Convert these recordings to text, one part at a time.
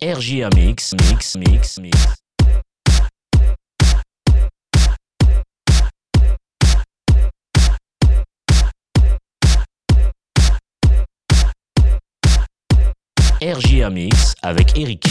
RJA Mix, Mix, Mix, Mix. RJA Mix avec Eric.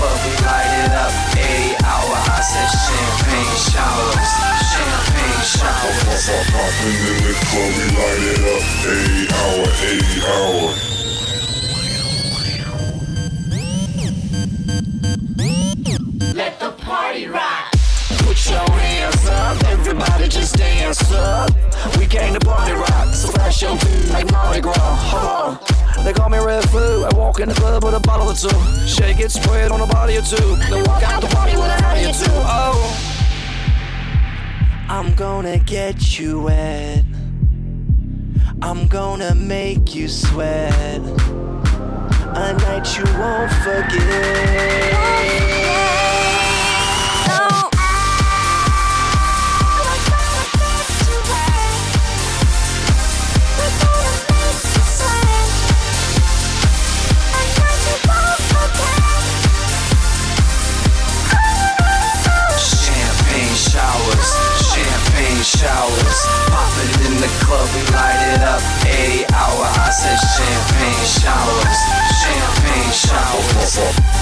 Club, we light it up. Eighty hour, I said champagne showers, champagne showers. Popping in the club, we light it up. 80 hour, 80 hour. Let the party rock. Put your hands up, everybody just dance up. We came to party rock, so flash your feet like Mardi Gras. Hold on. They call me Redfoo. I walk in the club with a bottle or two. Shake it, spread on a body or two. Then walk out the party with a hottie or two. Oh. I'm gonna get you wet. I'm gonna make you sweat. A night you won't forget. Showers. Popping in the club, we light it up. 80 hour, I said champagne showers, champagne showers.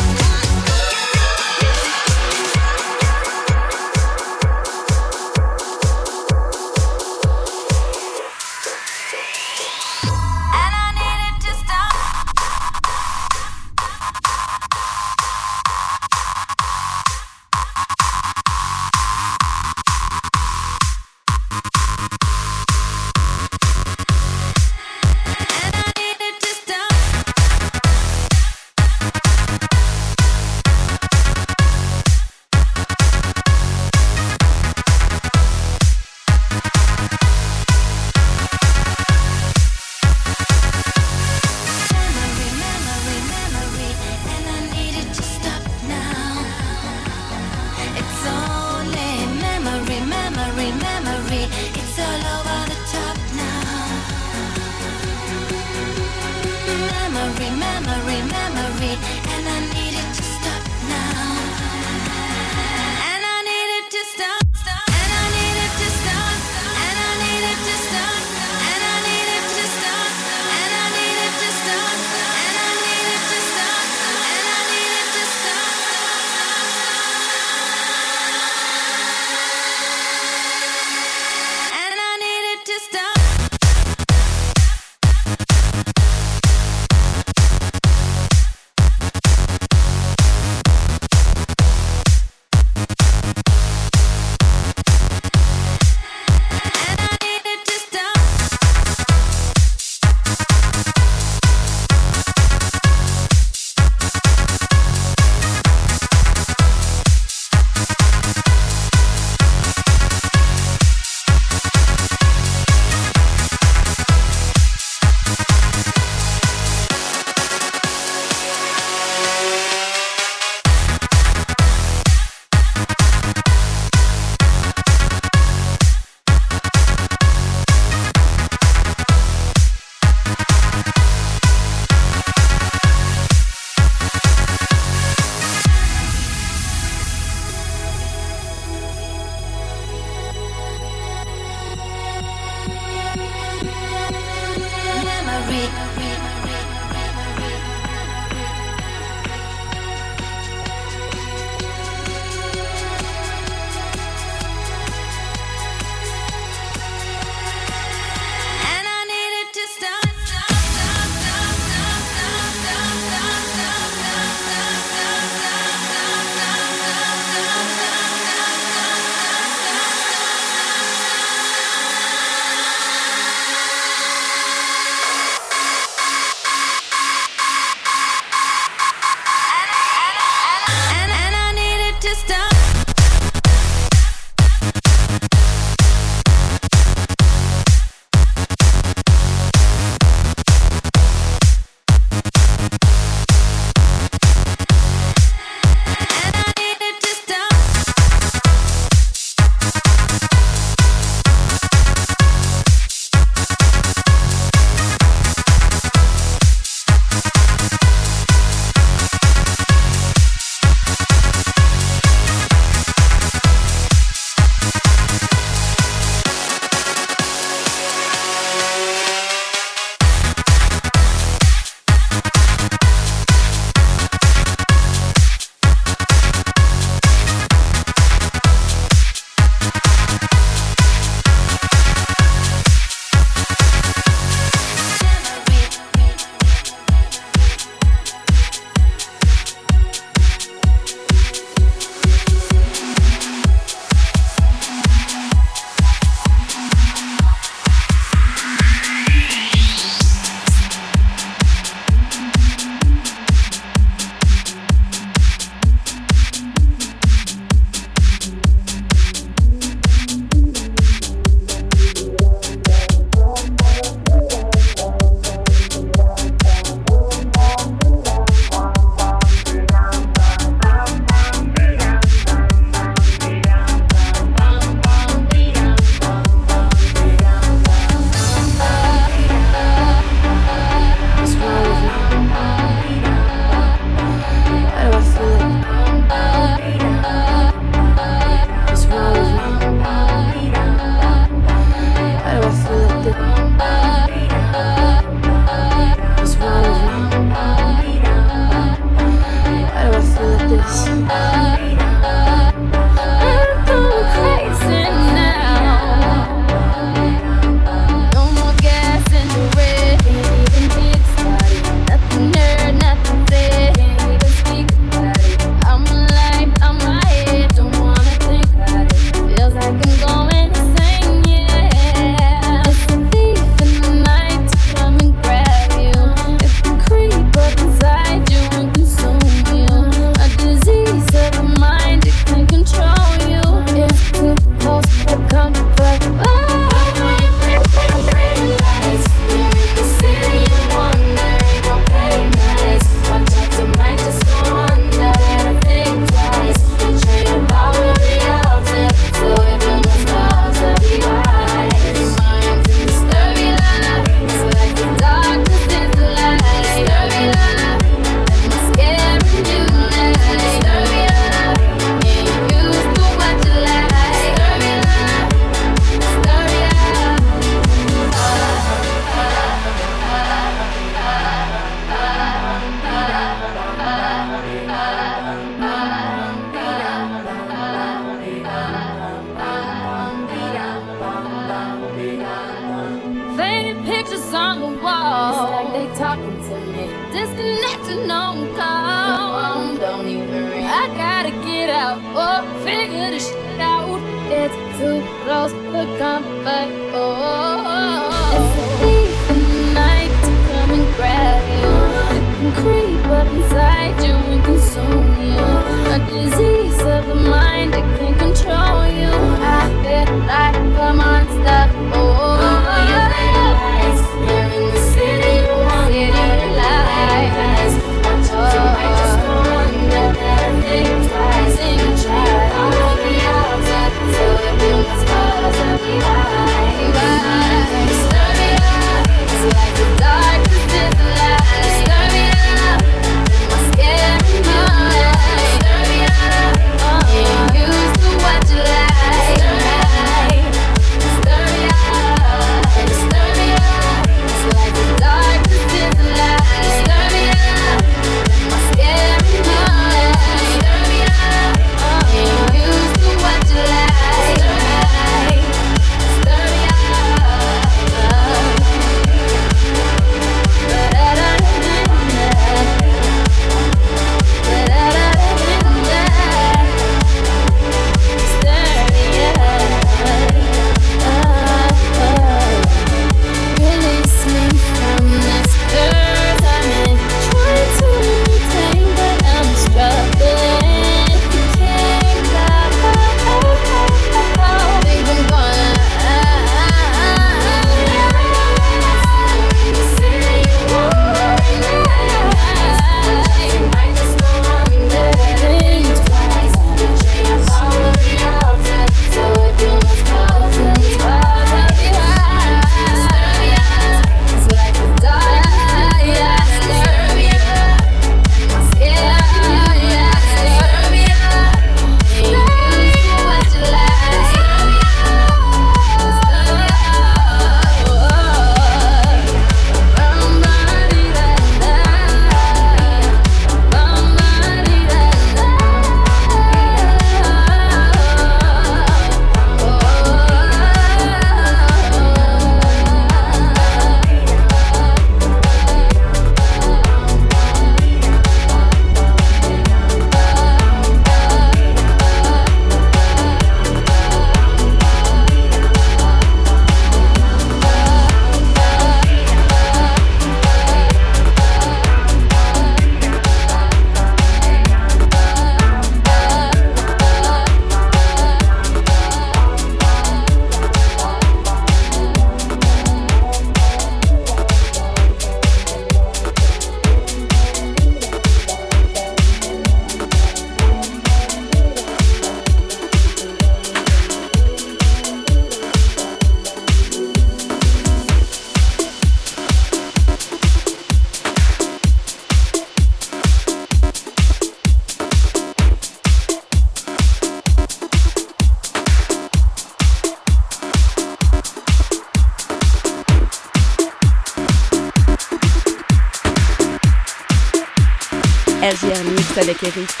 Mix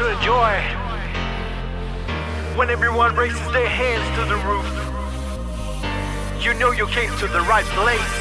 to enjoy when everyone raises their hands to the roof. You know you came to the right place.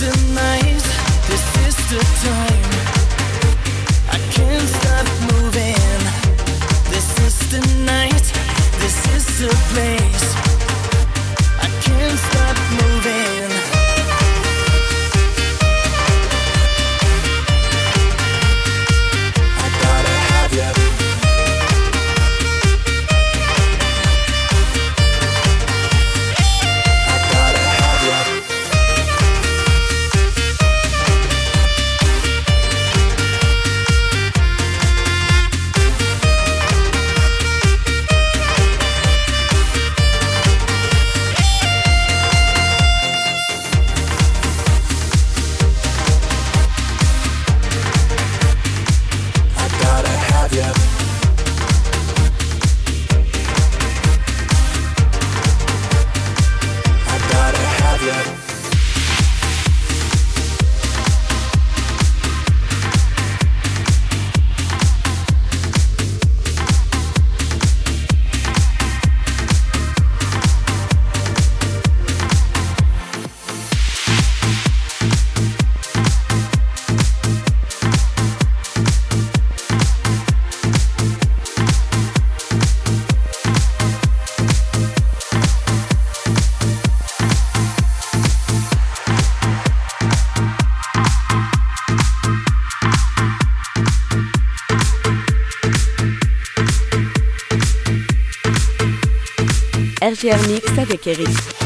This is the time. stagiaire mix avec Eric.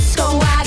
Every disco I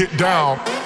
it down.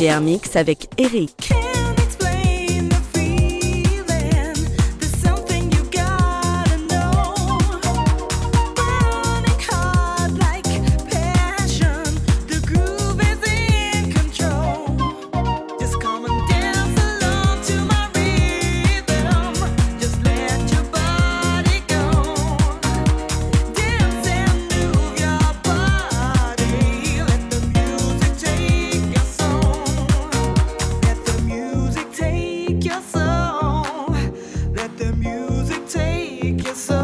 RGR Mix avec Eric. take yourself.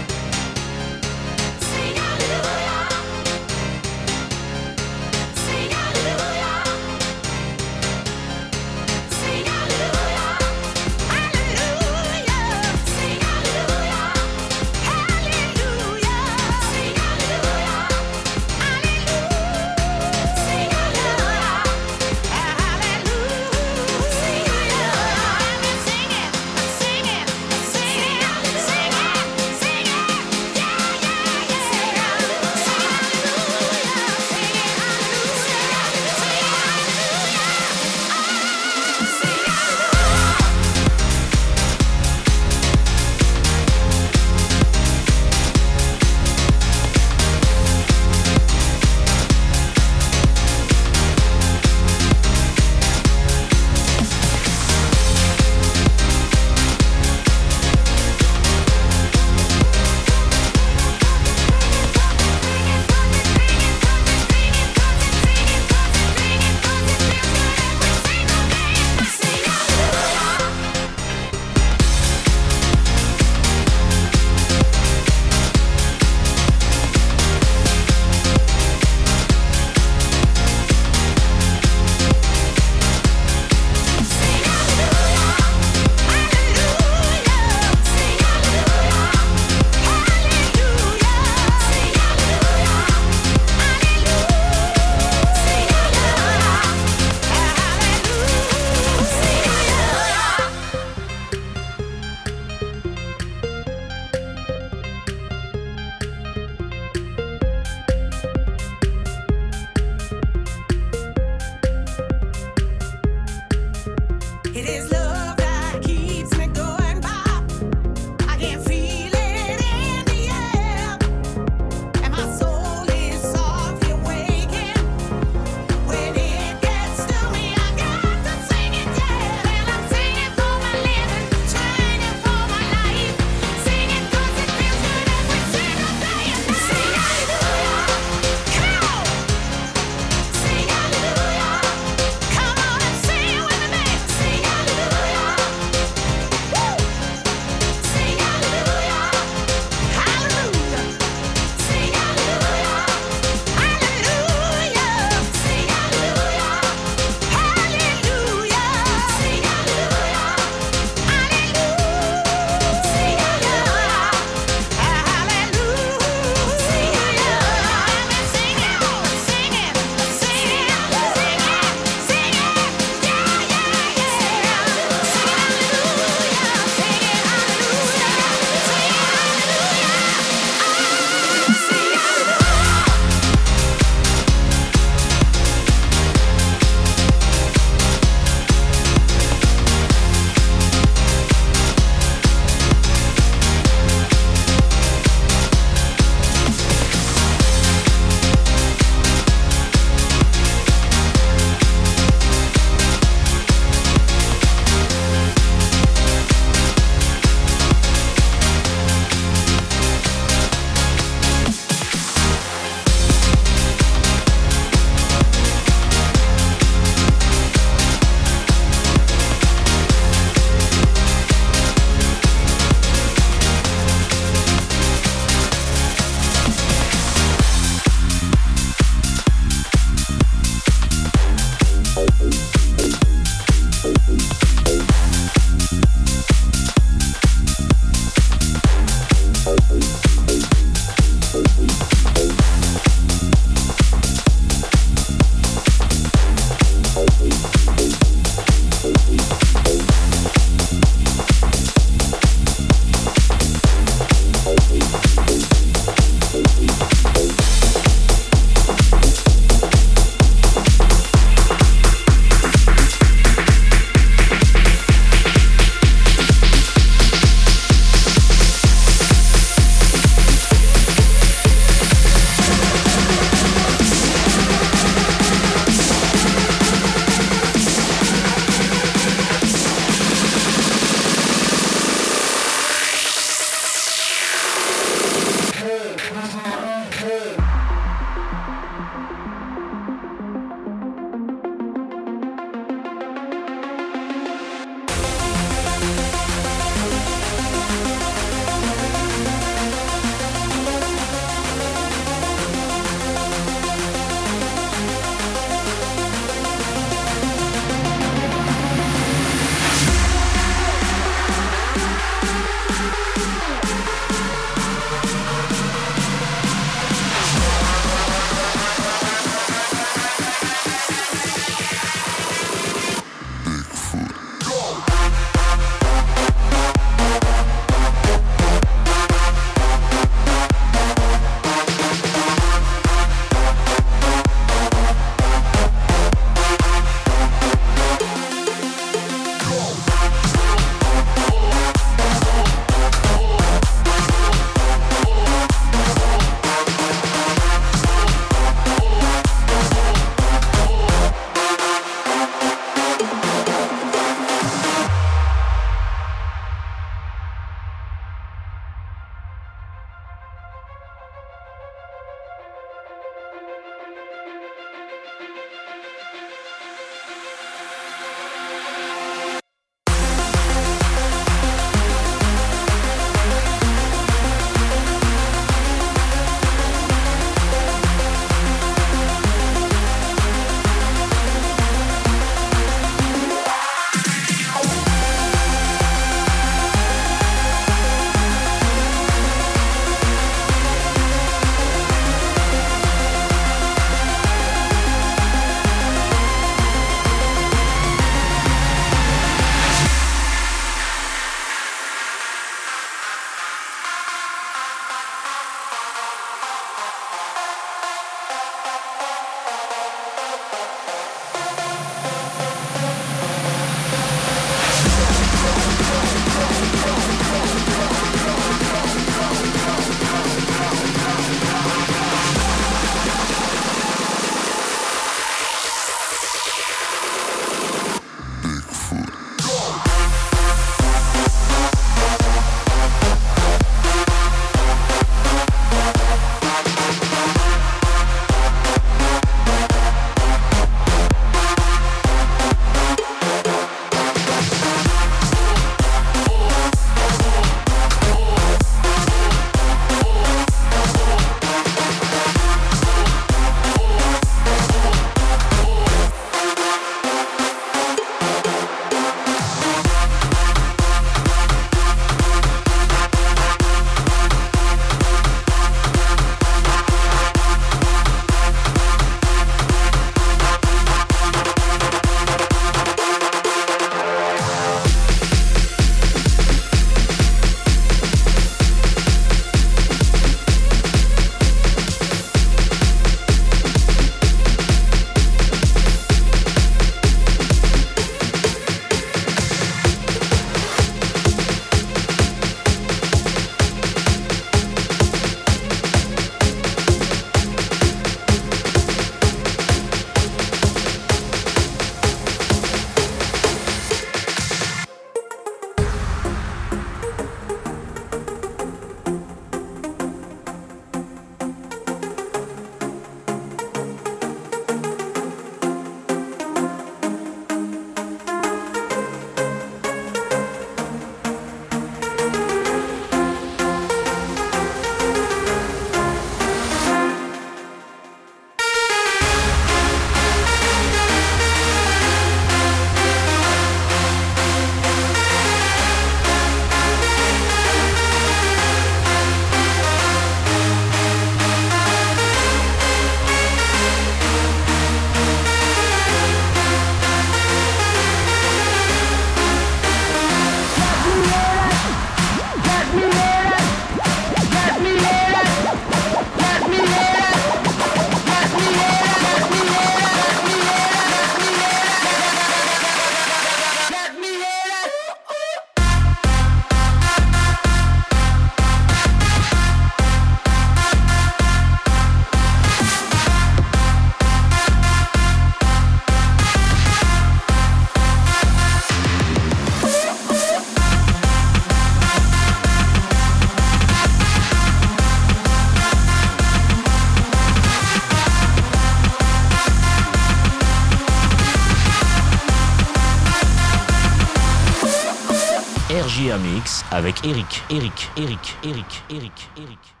Avec Eric, Eric, Eric, Eric, Eric, Eric.